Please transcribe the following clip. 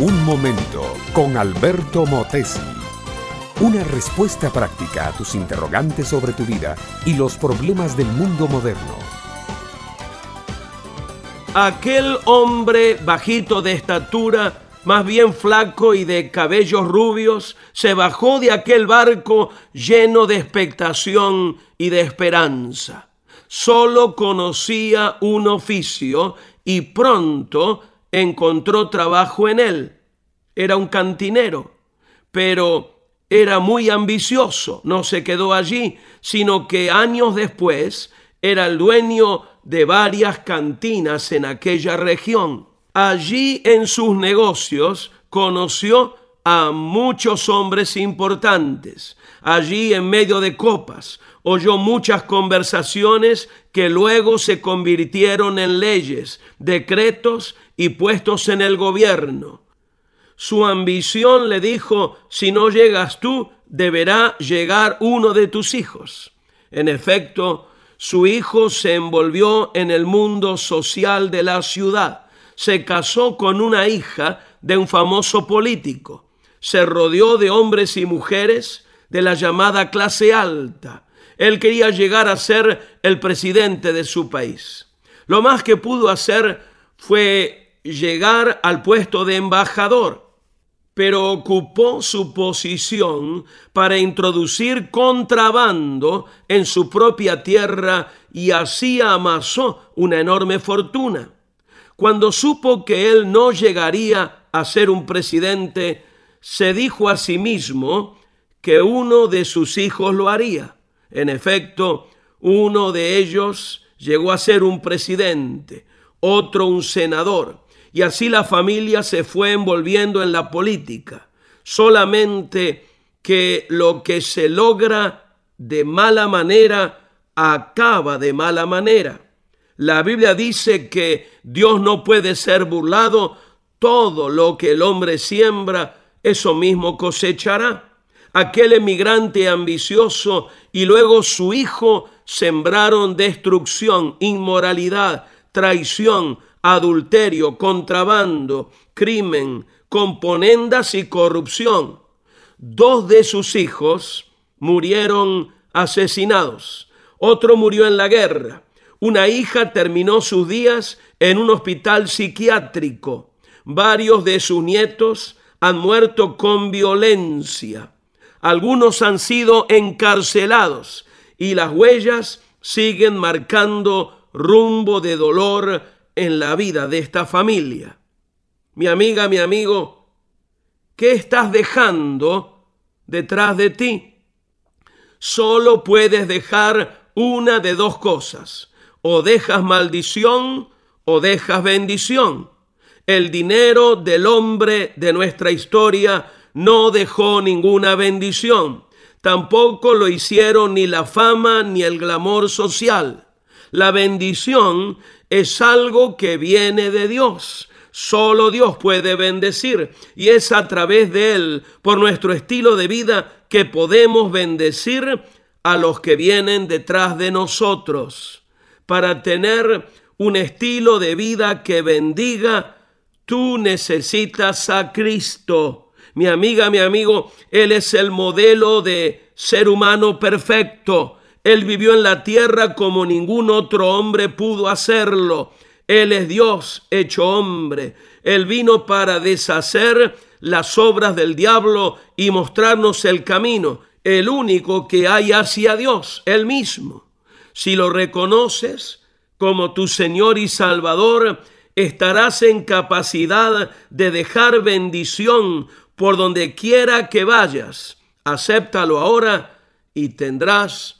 Un momento con Alberto Motesi. Una respuesta práctica a tus interrogantes sobre tu vida y los problemas del mundo moderno. Aquel hombre bajito de estatura, más bien flaco y de cabellos rubios, se bajó de aquel barco lleno de expectación y de esperanza. Solo conocía un oficio y pronto encontró trabajo en él. Era un cantinero, pero era muy ambicioso. No se quedó allí, sino que años después era el dueño de varias cantinas en aquella región. Allí en sus negocios conoció a muchos hombres importantes. Allí en medio de copas oyó muchas conversaciones que luego se convirtieron en leyes, decretos y puestos en el gobierno. Su ambición le dijo, si no llegas tú, deberá llegar uno de tus hijos. En efecto, su hijo se envolvió en el mundo social de la ciudad, se casó con una hija de un famoso político, se rodeó de hombres y mujeres de la llamada clase alta. Él quería llegar a ser el presidente de su país. Lo más que pudo hacer fue llegar al puesto de embajador, pero ocupó su posición para introducir contrabando en su propia tierra y así amasó una enorme fortuna. Cuando supo que él no llegaría a ser un presidente, se dijo a sí mismo que uno de sus hijos lo haría. En efecto, uno de ellos llegó a ser un presidente, otro un senador, y así la familia se fue envolviendo en la política. Solamente que lo que se logra de mala manera acaba de mala manera. La Biblia dice que Dios no puede ser burlado, todo lo que el hombre siembra, eso mismo cosechará aquel emigrante ambicioso y luego su hijo sembraron destrucción, inmoralidad, traición, adulterio, contrabando, crimen, componendas y corrupción. Dos de sus hijos murieron asesinados. Otro murió en la guerra. Una hija terminó sus días en un hospital psiquiátrico. Varios de sus nietos han muerto con violencia. Algunos han sido encarcelados y las huellas siguen marcando rumbo de dolor en la vida de esta familia. Mi amiga, mi amigo, ¿qué estás dejando detrás de ti? Solo puedes dejar una de dos cosas. O dejas maldición o dejas bendición. El dinero del hombre de nuestra historia no dejó ninguna bendición. Tampoco lo hicieron ni la fama ni el glamour social. La bendición es algo que viene de Dios. Solo Dios puede bendecir y es a través de Él, por nuestro estilo de vida, que podemos bendecir a los que vienen detrás de nosotros. Para tener un estilo de vida que bendiga, tú necesitas a Cristo. Mi amiga, mi amigo, Él es el modelo de ser humano perfecto. Él vivió en la tierra como ningún otro hombre pudo hacerlo. Él es Dios hecho hombre. Él vino para deshacer las obras del diablo y mostrarnos el camino, el único que hay hacia Dios, Él mismo. Si lo reconoces como tu Señor y Salvador, estarás en capacidad de dejar bendición por donde quiera que vayas. Acéptalo ahora y tendrás